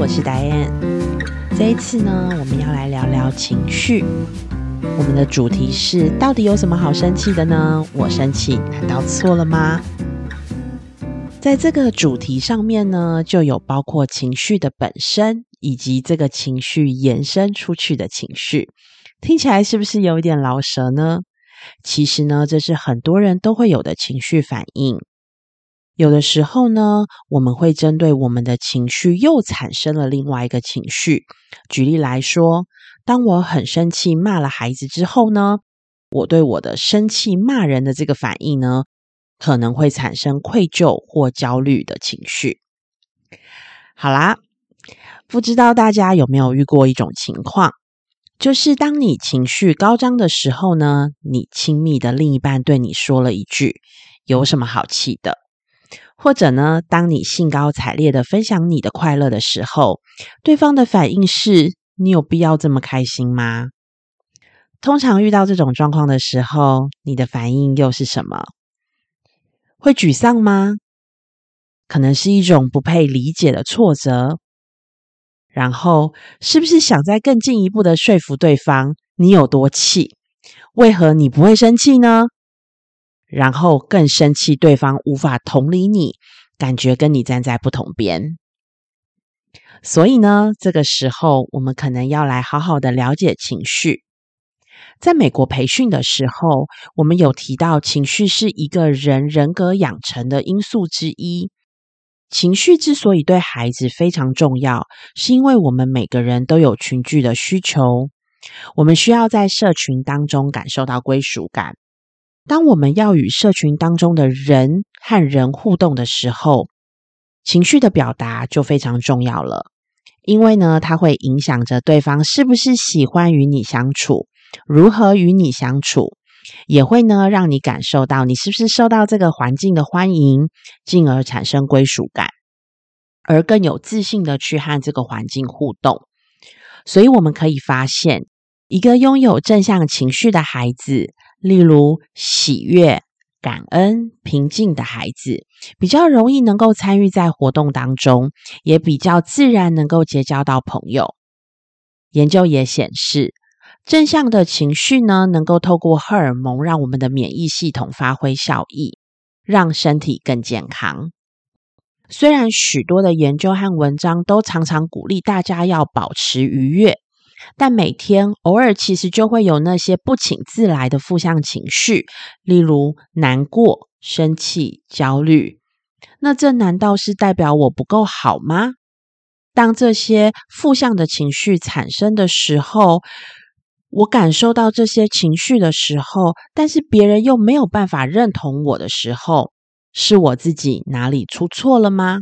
我是戴安。这一次呢，我们要来聊聊情绪。我们的主题是：到底有什么好生气的呢？我生气难道错了吗？在这个主题上面呢，就有包括情绪的本身，以及这个情绪延伸出去的情绪。听起来是不是有一点老舌呢？其实呢，这是很多人都会有的情绪反应。有的时候呢，我们会针对我们的情绪又产生了另外一个情绪。举例来说，当我很生气骂了孩子之后呢，我对我的生气骂人的这个反应呢，可能会产生愧疚或焦虑的情绪。好啦，不知道大家有没有遇过一种情况，就是当你情绪高涨的时候呢，你亲密的另一半对你说了一句：“有什么好气的？”或者呢，当你兴高采烈的分享你的快乐的时候，对方的反应是：你有必要这么开心吗？通常遇到这种状况的时候，你的反应又是什么？会沮丧吗？可能是一种不配理解的挫折。然后，是不是想再更进一步的说服对方你有多气？为何你不会生气呢？然后更生气，对方无法同理你，感觉跟你站在不同边。所以呢，这个时候我们可能要来好好的了解情绪。在美国培训的时候，我们有提到，情绪是一个人人格养成的因素之一。情绪之所以对孩子非常重要，是因为我们每个人都有群聚的需求，我们需要在社群当中感受到归属感。当我们要与社群当中的人和人互动的时候，情绪的表达就非常重要了。因为呢，它会影响着对方是不是喜欢与你相处，如何与你相处，也会呢让你感受到你是不是受到这个环境的欢迎，进而产生归属感，而更有自信的去和这个环境互动。所以我们可以发现，一个拥有正向情绪的孩子。例如喜悦、感恩、平静的孩子，比较容易能够参与在活动当中，也比较自然能够结交到朋友。研究也显示，正向的情绪呢，能够透过荷尔蒙让我们的免疫系统发挥效益，让身体更健康。虽然许多的研究和文章都常常鼓励大家要保持愉悦。但每天偶尔其实就会有那些不请自来的负向情绪，例如难过、生气、焦虑。那这难道是代表我不够好吗？当这些负向的情绪产生的时候，我感受到这些情绪的时候，但是别人又没有办法认同我的时候，是我自己哪里出错了吗？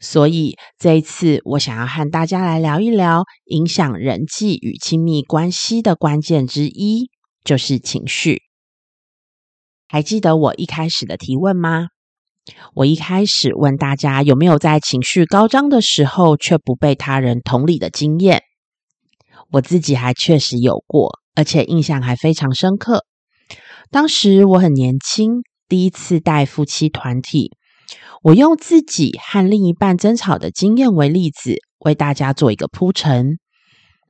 所以这一次，我想要和大家来聊一聊影响人际与亲密关系的关键之一，就是情绪。还记得我一开始的提问吗？我一开始问大家有没有在情绪高涨的时候却不被他人同理的经验？我自己还确实有过，而且印象还非常深刻。当时我很年轻，第一次带夫妻团体。我用自己和另一半争吵的经验为例子，为大家做一个铺陈。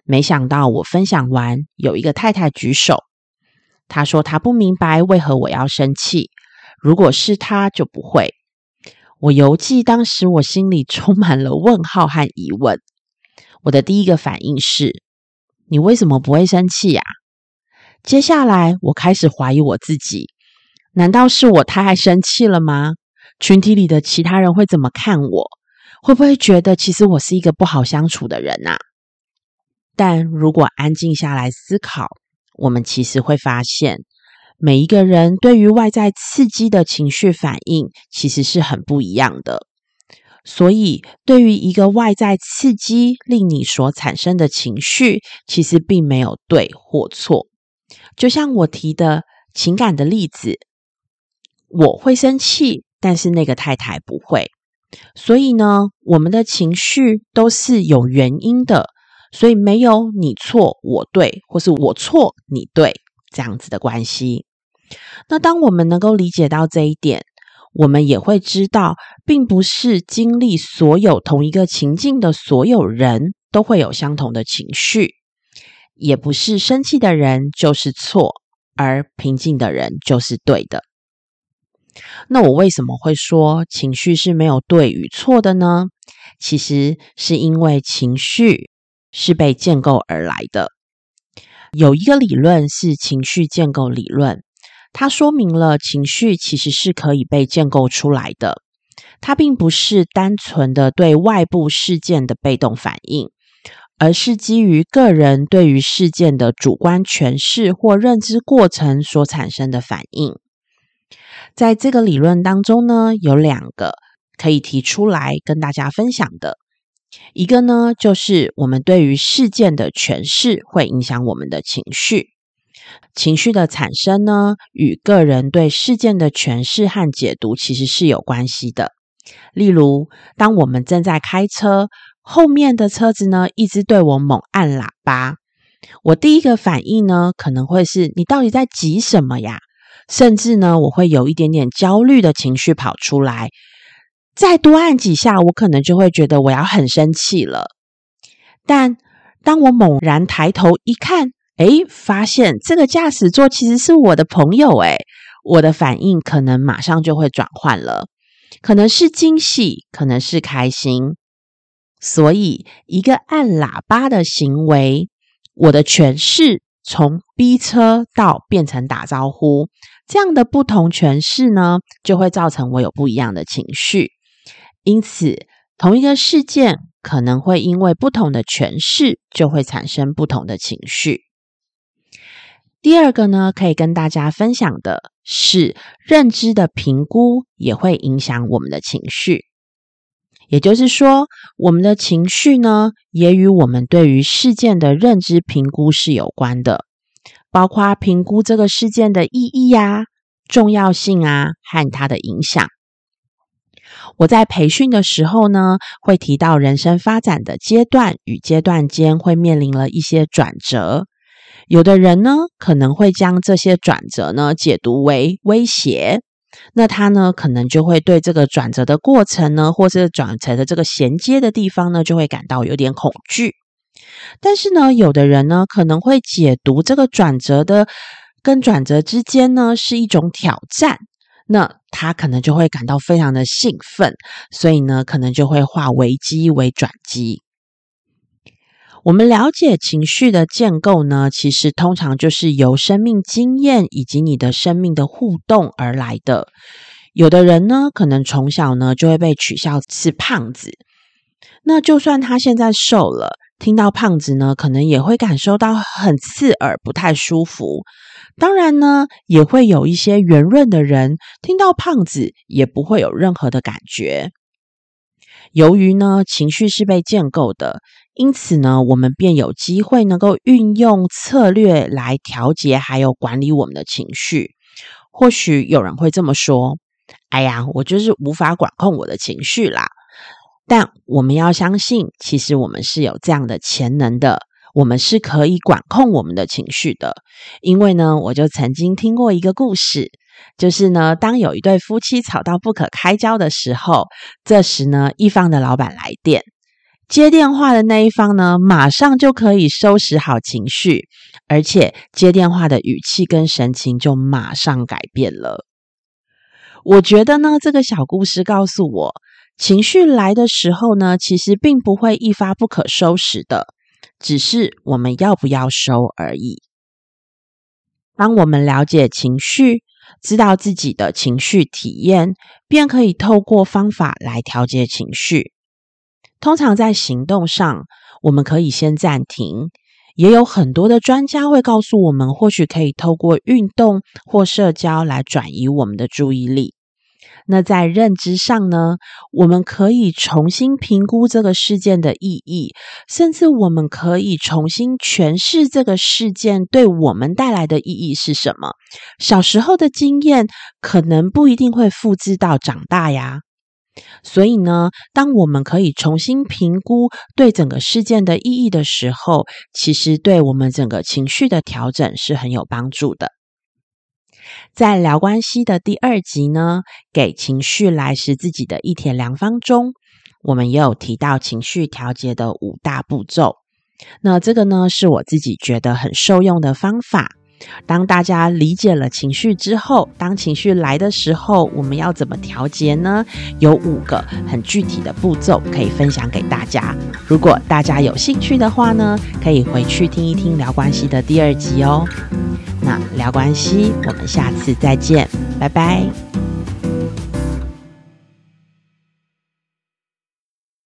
没想到我分享完，有一个太太举手，她说她不明白为何我要生气，如果是她就不会。我犹记当时我心里充满了问号和疑问。我的第一个反应是：你为什么不会生气呀？接下来我开始怀疑我自己，难道是我太爱生气了吗？群体里的其他人会怎么看我？会不会觉得其实我是一个不好相处的人啊？但如果安静下来思考，我们其实会发现，每一个人对于外在刺激的情绪反应其实是很不一样的。所以，对于一个外在刺激令你所产生的情绪，其实并没有对或错。就像我提的情感的例子，我会生气。但是那个太太不会，所以呢，我们的情绪都是有原因的，所以没有你错我对，或是我错你对这样子的关系。那当我们能够理解到这一点，我们也会知道，并不是经历所有同一个情境的所有人都会有相同的情绪，也不是生气的人就是错，而平静的人就是对的。那我为什么会说情绪是没有对与错的呢？其实是因为情绪是被建构而来的。有一个理论是情绪建构理论，它说明了情绪其实是可以被建构出来的。它并不是单纯的对外部事件的被动反应，而是基于个人对于事件的主观诠释或认知过程所产生的反应。在这个理论当中呢，有两个可以提出来跟大家分享的。一个呢，就是我们对于事件的诠释会影响我们的情绪。情绪的产生呢，与个人对事件的诠释和解读其实是有关系的。例如，当我们正在开车，后面的车子呢一直对我猛按喇叭，我第一个反应呢，可能会是你到底在急什么呀？甚至呢，我会有一点点焦虑的情绪跑出来。再多按几下，我可能就会觉得我要很生气了。但当我猛然抬头一看，诶，发现这个驾驶座其实是我的朋友，诶，我的反应可能马上就会转换了，可能是惊喜，可能是开心。所以，一个按喇叭的行为，我的诠释从逼车到变成打招呼。这样的不同诠释呢，就会造成我有不一样的情绪。因此，同一个事件可能会因为不同的诠释，就会产生不同的情绪。第二个呢，可以跟大家分享的是，认知的评估也会影响我们的情绪。也就是说，我们的情绪呢，也与我们对于事件的认知评估是有关的。包括评估这个事件的意义呀、重要性啊和它的影响。我在培训的时候呢，会提到人生发展的阶段与阶段间会面临了一些转折。有的人呢，可能会将这些转折呢解读为威胁，那他呢可能就会对这个转折的过程呢，或是转折的这个衔接的地方呢，就会感到有点恐惧。但是呢，有的人呢可能会解读这个转折的跟转折之间呢是一种挑战，那他可能就会感到非常的兴奋，所以呢可能就会化危机为转机。我们了解情绪的建构呢，其实通常就是由生命经验以及你的生命的互动而来的。有的人呢，可能从小呢就会被取笑是胖子，那就算他现在瘦了。听到胖子呢，可能也会感受到很刺耳，不太舒服。当然呢，也会有一些圆润的人听到胖子也不会有任何的感觉。由于呢，情绪是被建构的，因此呢，我们便有机会能够运用策略来调节还有管理我们的情绪。或许有人会这么说：“哎呀，我就是无法管控我的情绪啦。”但我们要相信，其实我们是有这样的潜能的，我们是可以管控我们的情绪的。因为呢，我就曾经听过一个故事，就是呢，当有一对夫妻吵到不可开交的时候，这时呢，一方的老板来电，接电话的那一方呢，马上就可以收拾好情绪，而且接电话的语气跟神情就马上改变了。我觉得呢，这个小故事告诉我。情绪来的时候呢，其实并不会一发不可收拾的，只是我们要不要收而已。当我们了解情绪，知道自己的情绪体验，便可以透过方法来调节情绪。通常在行动上，我们可以先暂停，也有很多的专家会告诉我们，或许可以透过运动或社交来转移我们的注意力。那在认知上呢，我们可以重新评估这个事件的意义，甚至我们可以重新诠释这个事件对我们带来的意义是什么。小时候的经验可能不一定会复制到长大呀。所以呢，当我们可以重新评估对整个事件的意义的时候，其实对我们整个情绪的调整是很有帮助的。在聊关系的第二集呢，给情绪来时自己的一帖良方中，我们也有提到情绪调节的五大步骤。那这个呢，是我自己觉得很受用的方法。当大家理解了情绪之后，当情绪来的时候，我们要怎么调节呢？有五个很具体的步骤可以分享给大家。如果大家有兴趣的话呢，可以回去听一听聊关系的第二集哦。那聊关系，我们下次再见，拜拜。